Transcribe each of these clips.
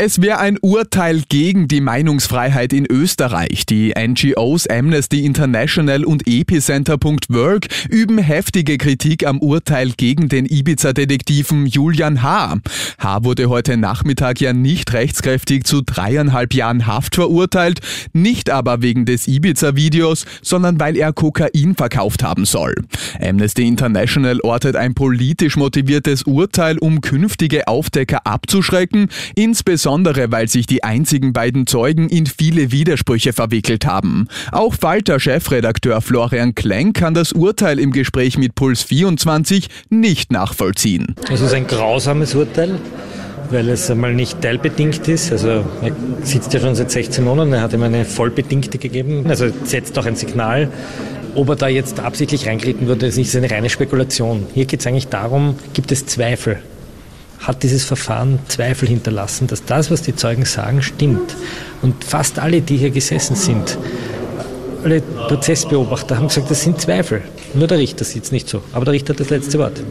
Es wäre ein Urteil gegen die Meinungsfreiheit in Österreich. Die NGOs Amnesty International und Epicenter.work üben heftige Kritik am Urteil gegen den Ibiza-Detektiven Julian H. H. wurde heute Nachmittag ja nicht rechtskräftig zu dreieinhalb Jahren Haft verurteilt, nicht aber wegen des Ibiza-Videos, sondern weil er Kokain verkauft haben soll. Amnesty International ortet ein politisch motiviertes Urteil, um künftige Aufdecker abzuschrecken, insbesondere insbesondere weil sich die einzigen beiden Zeugen in viele Widersprüche verwickelt haben. Auch Falter-Chefredakteur Florian Klenk kann das Urteil im Gespräch mit Puls 24 nicht nachvollziehen. Es ist ein grausames Urteil weil es einmal nicht teilbedingt ist. Also er sitzt ja schon seit 16 Monaten, er hat ihm eine vollbedingte gegeben, also setzt auch ein Signal. Ob er da jetzt absichtlich reintreten würde, ist nicht eine reine Spekulation. Hier geht es eigentlich darum, gibt es Zweifel hat dieses Verfahren Zweifel hinterlassen, dass das, was die Zeugen sagen, stimmt. Und fast alle, die hier gesessen sind, alle Prozessbeobachter haben gesagt, das sind Zweifel. Nur der Richter sieht es nicht so. Aber der Richter hat das letzte Wort.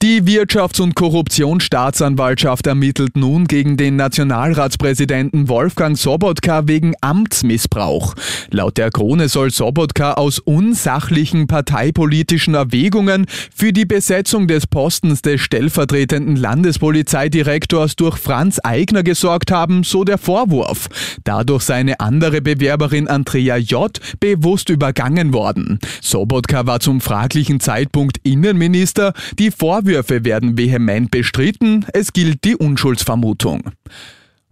Die Wirtschafts- und Korruptionsstaatsanwaltschaft ermittelt nun gegen den Nationalratspräsidenten Wolfgang Sobotka wegen Amtsmissbrauch. Laut der Krone soll Sobotka aus unsachlichen parteipolitischen Erwägungen für die Besetzung des Postens des stellvertretenden Landespolizeidirektors durch Franz Eigner gesorgt haben, so der Vorwurf. Dadurch sei eine andere Bewerberin Andrea J. bewusst übergangen worden. Sobotka war zum fraglichen Zeitpunkt Innenminister. Die Vorwürfe Vorwürfe werden vehement bestritten, es gilt die Unschuldsvermutung.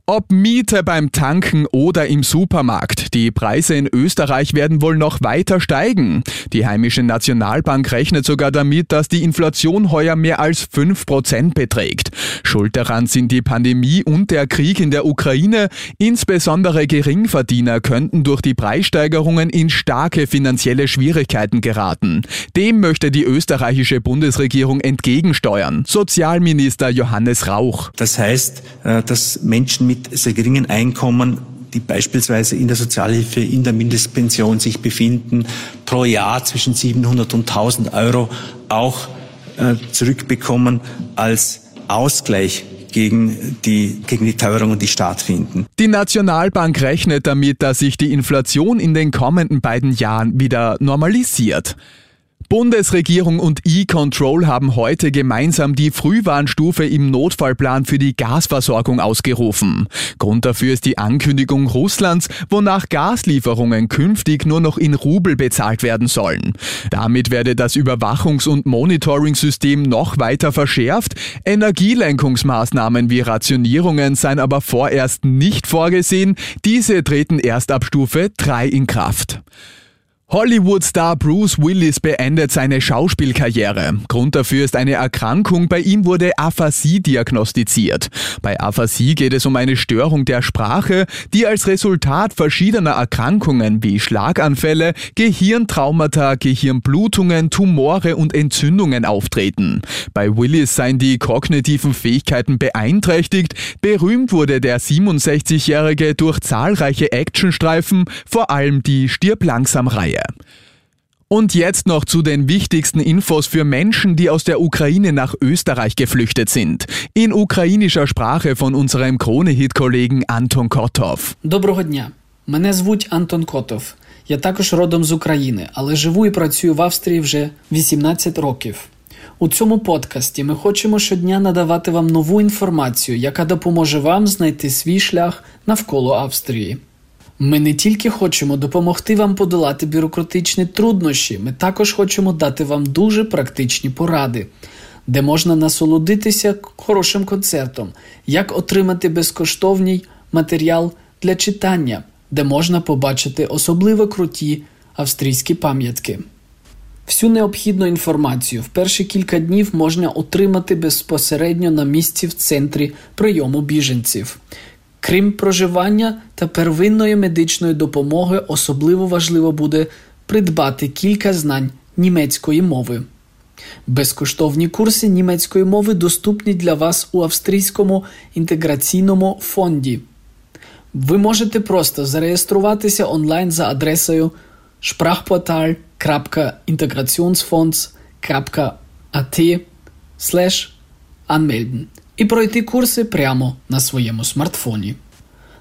Ob Miete beim Tanken oder im Supermarkt, die Preise in Österreich werden wohl noch weiter steigen. Die heimische Nationalbank rechnet sogar damit, dass die Inflation heuer mehr als 5% beträgt. Schuld daran sind die Pandemie und der Krieg in der Ukraine. Insbesondere Geringverdiener könnten durch die Preissteigerungen in starke finanzielle Schwierigkeiten geraten. Dem möchte die österreichische Bundesregierung entgegensteuern. Sozialminister Johannes Rauch. Das heißt, äh, dass Menschen mit mit sehr geringen Einkommen die beispielsweise in der Sozialhilfe, in der Mindestpension sich befinden, pro Jahr zwischen 700 und 1000 Euro auch äh, zurückbekommen als Ausgleich gegen die, gegen die Teuerungen, die stattfinden. Die Nationalbank rechnet damit, dass sich die Inflation in den kommenden beiden Jahren wieder normalisiert. Bundesregierung und E-Control haben heute gemeinsam die Frühwarnstufe im Notfallplan für die Gasversorgung ausgerufen. Grund dafür ist die Ankündigung Russlands, wonach Gaslieferungen künftig nur noch in Rubel bezahlt werden sollen. Damit werde das Überwachungs- und Monitoring-System noch weiter verschärft. Energielenkungsmaßnahmen wie Rationierungen seien aber vorerst nicht vorgesehen. Diese treten erst ab Stufe 3 in Kraft. Hollywood-Star Bruce Willis beendet seine Schauspielkarriere. Grund dafür ist eine Erkrankung. Bei ihm wurde Aphasie diagnostiziert. Bei Aphasie geht es um eine Störung der Sprache, die als Resultat verschiedener Erkrankungen wie Schlaganfälle, Gehirntraumata, Gehirnblutungen, Tumore und Entzündungen auftreten. Bei Willis seien die kognitiven Fähigkeiten beeinträchtigt. Berühmt wurde der 67-Jährige durch zahlreiche Actionstreifen, vor allem die Stirb langsam Reihe. Serie. Und jetzt noch zu den wichtigsten Infos für Menschen, die aus der Ukraine nach Österreich geflüchtet sind. In ukrainischer Sprache von unserem Krone-Hit-Kollegen Anton Kotov. Доброго дня. Мене звуть Антон Котов. Я також родом з України, але живу і працюю в Австрії вже 18 років. У цьому подкасті ми хочемо щодня надавати вам нову інформацію, яка допоможе вам знайти свій шлях навколо Австрії. Ми не тільки хочемо допомогти вам подолати бюрократичні труднощі, ми також хочемо дати вам дуже практичні поради, де можна насолодитися хорошим концертом, як отримати безкоштовний матеріал для читання, де можна побачити особливо круті австрійські пам'ятки. Всю необхідну інформацію в перші кілька днів можна отримати безпосередньо на місці в центрі прийому біженців. Крім проживання та первинної медичної допомоги, особливо важливо буде придбати кілька знань німецької мови. Безкоштовні курси німецької мови доступні для вас у австрійському інтеграційному фонді. Ви можете просто зареєструватися онлайн за адресою sprachportal.integrationsfonds.at анмельден і пройти курси прямо на своєму смартфоні.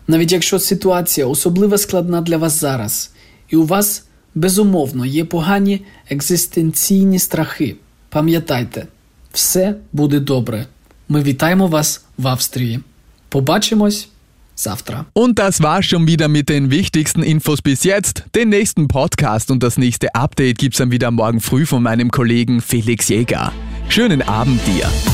Навіть якщо ситуація особливо складна для вас зараз, і у вас безумовно є погані екзистенційні страхи, пам'ятайте, все буде добре. Ми вітаємо вас в Австрії. Побачимось завтра. Und das war schon wieder mit den wichtigsten Infos bis jetzt. Den nächsten Podcast und das nächste Update gibt's dann wieder morgen früh von meinem Kollegen Felix Jäger. Schönen Abend dir.